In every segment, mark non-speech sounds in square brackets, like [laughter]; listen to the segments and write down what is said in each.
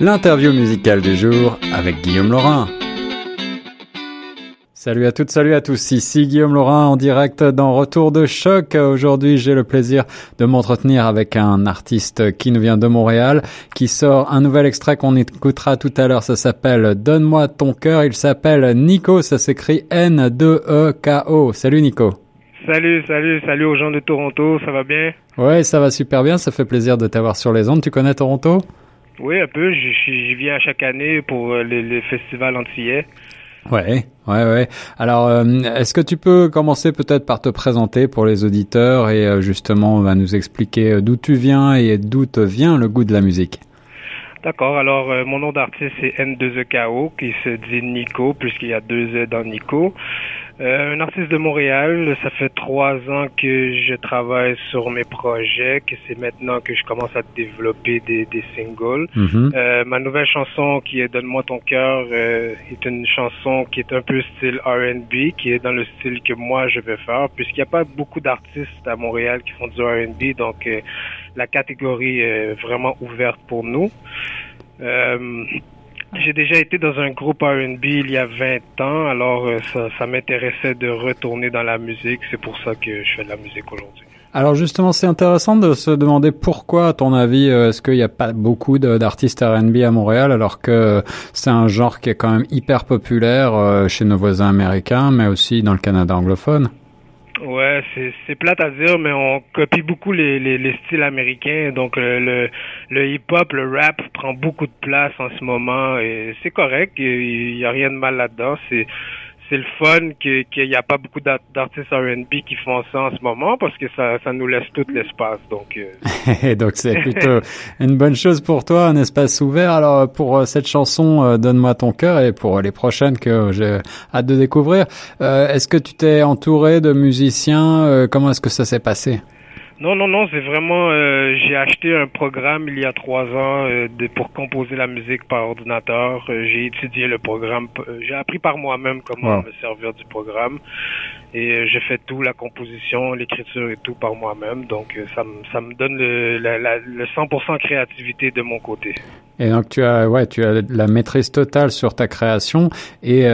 l'interview musicale du jour avec Guillaume Laurin. Salut à toutes, salut à tous. Ici Guillaume Laurin en direct dans Retour de choc. Aujourd'hui, j'ai le plaisir de m'entretenir avec un artiste qui nous vient de Montréal, qui sort un nouvel extrait qu'on écoutera tout à l'heure. Ça s'appelle Donne-moi ton cœur. Il s'appelle Nico. Ça s'écrit N-2-E-K-O. Salut Nico. Salut, salut, salut aux gens de Toronto. Ça va bien? Ouais, ça va super bien. Ça fait plaisir de t'avoir sur les ondes. Tu connais Toronto? Oui, un peu. J'y viens chaque année pour euh, les, les festivals antillais. Ouais, ouais, ouais. Alors, euh, est-ce que tu peux commencer peut-être par te présenter pour les auditeurs et euh, justement va nous expliquer euh, d'où tu viens et d'où te vient le goût de la musique? D'accord. Alors, mon nom d'artiste c'est N2EKO qui se dit Nico puisqu'il y a deux E dans Nico. Euh, un artiste de Montréal, ça fait trois ans que je travaille sur mes projets, que c'est maintenant que je commence à développer des, des singles. Mhm. Euh, ma nouvelle chanson qui est Donne-moi ton cœur euh, est une chanson qui est un peu style R&B, qui est dans le style que moi je vais faire, puisqu'il n'y a pas beaucoup d'artistes à Montréal qui font du R&B, donc euh, la catégorie est vraiment ouverte pour nous. Euh, j'ai déjà été dans un groupe R&B il y a 20 ans, alors euh, ça, ça m'intéressait de retourner dans la musique. C'est pour ça que je fais de la musique aujourd'hui. Alors justement, c'est intéressant de se demander pourquoi, à ton avis, euh, est-ce qu'il n'y a pas beaucoup d'artistes R&B à Montréal, alors que c'est un genre qui est quand même hyper populaire euh, chez nos voisins américains, mais aussi dans le Canada anglophone? Ouais, c'est, plate à dire, mais on copie beaucoup les, les, les styles américains. Donc le, le, le hip-hop, le rap prend beaucoup de place en ce moment et c'est correct. Il n'y a rien de mal là-dedans. C'est c'est le fun qu'il n'y a pas beaucoup d'artistes R&B qui font ça en ce moment parce que ça, ça nous laisse tout l'espace. Donc, euh... [laughs] donc c'est plutôt une bonne chose pour toi, un espace ouvert. Alors pour euh, cette chanson euh, Donne-moi ton cœur et pour les prochaines que j'ai hâte de découvrir, euh, est-ce que tu t'es entouré de musiciens euh, Comment est-ce que ça s'est passé? Non, non, non, c'est vraiment. Euh, j'ai acheté un programme il y a trois ans euh, de, pour composer la musique par ordinateur. Euh, j'ai étudié le programme. J'ai appris par moi-même comment wow. me servir du programme. Et j'ai fait tout, la composition, l'écriture et tout par moi-même. Donc, ça, me, ça me donne le, la, la, le 100% créativité de mon côté. Et donc, tu as, ouais, tu as la maîtrise totale sur ta création et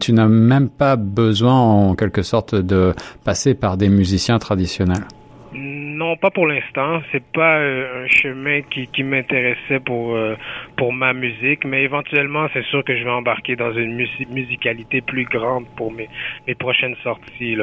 tu n'as même pas besoin, en quelque sorte, de passer par des musiciens traditionnels. Mm. Non, pas pour l'instant. C'est pas euh, un chemin qui, qui m'intéressait pour euh, pour ma musique, mais éventuellement, c'est sûr que je vais embarquer dans une mus musicalité plus grande pour mes mes prochaines sorties.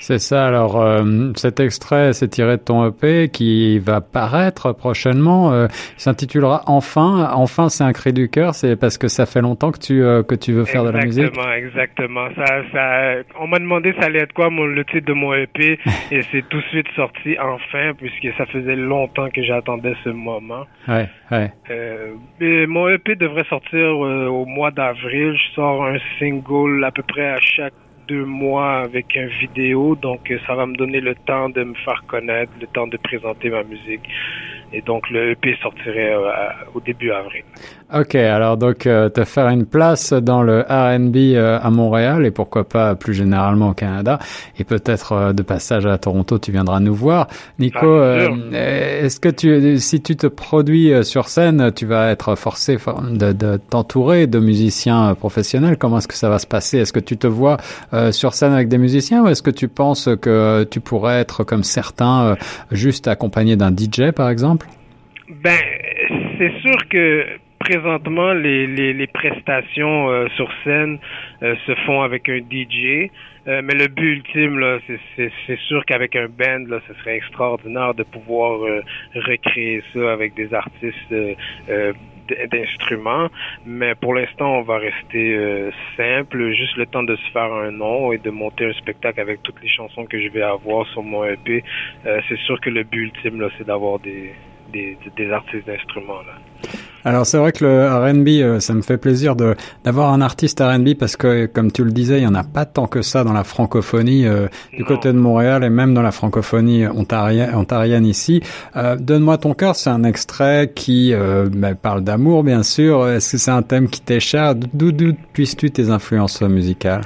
C'est ça. Alors, euh, cet extrait, c'est tiré de ton EP qui va paraître prochainement. S'intitulera Enfin. Enfin, c'est un cri du cœur. C'est parce que ça fait longtemps que tu que tu veux faire exactement, de la musique. Exactement, exactement. Ça, ça. On m'a demandé ça allait être quoi mon, le titre de mon EP et c'est tout de suite sorti enfin puisque ça faisait longtemps que j'attendais ce moment. Ouais, ouais. Euh, et mon EP devrait sortir euh, au mois d'avril. Je sors un single à peu près à chaque deux mois avec un vidéo, donc ça va me donner le temps de me faire connaître, le temps de présenter ma musique. Et donc le EP sortirait euh, au début avril. Ok, alors donc euh, te faire une place dans le R&B euh, à Montréal et pourquoi pas plus généralement au Canada. Et peut-être euh, de passage à Toronto tu viendras nous voir. Nico, ah, est-ce que tu si tu te produis sur scène, tu vas être forcé de, de t'entourer de musiciens professionnels? Comment est-ce que ça va se passer? Est-ce que tu te vois sur scène avec des musiciens ou est-ce que tu penses que tu pourrais être comme certains juste accompagné d'un DJ par exemple? Ben c'est sûr que présentement, les, les, prestations euh, sur scène euh, se font avec un DJ. Euh, mais le but ultime, là, c'est sûr qu'avec un band, là, ce serait extraordinaire de pouvoir recréer ça avec des artistes d'instruments. Mais pour l'instant, on va rester simple, juste le temps de se faire un nom et de monter un spectacle avec toutes les chansons que je vais avoir sur mon EP. c'est sûr que le but ultime, là, c'est d'avoir des, des, des artistes d'instruments, là. Alors c'est vrai que le R&B, ça me fait plaisir de d'avoir un artiste R&B parce que comme tu le disais, il y en a pas tant que ça dans la francophonie euh, du côté de Montréal et même dans la francophonie ontarienne, ontarienne ici. Euh, Donne-moi ton cœur, c'est un extrait qui euh, bah, parle d'amour bien sûr. Est-ce que c'est un thème qui t'est cher? D'où d'où puisses-tu tes influences musicales?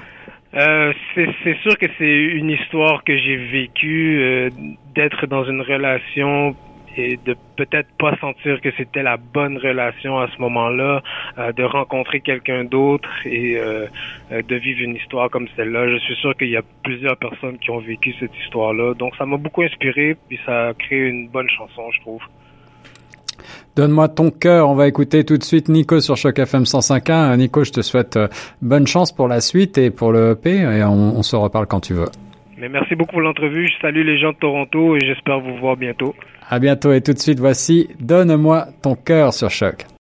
Euh, c'est sûr que c'est une histoire que j'ai vécue, euh, d'être dans une relation et de peut-être pas sentir que c'était la bonne relation à ce moment-là, euh, de rencontrer quelqu'un d'autre et euh, euh, de vivre une histoire comme celle-là. Je suis sûr qu'il y a plusieurs personnes qui ont vécu cette histoire-là. Donc ça m'a beaucoup inspiré, puis ça a créé une bonne chanson, je trouve. Donne-moi ton cœur. On va écouter tout de suite Nico sur Choc FM 105.1. Nico, je te souhaite bonne chance pour la suite et pour le EP et on, on se reparle quand tu veux. Mais merci beaucoup pour l'entrevue. Je salue les gens de Toronto et j'espère vous voir bientôt. À bientôt et tout de suite, voici Donne-moi ton cœur sur Choc.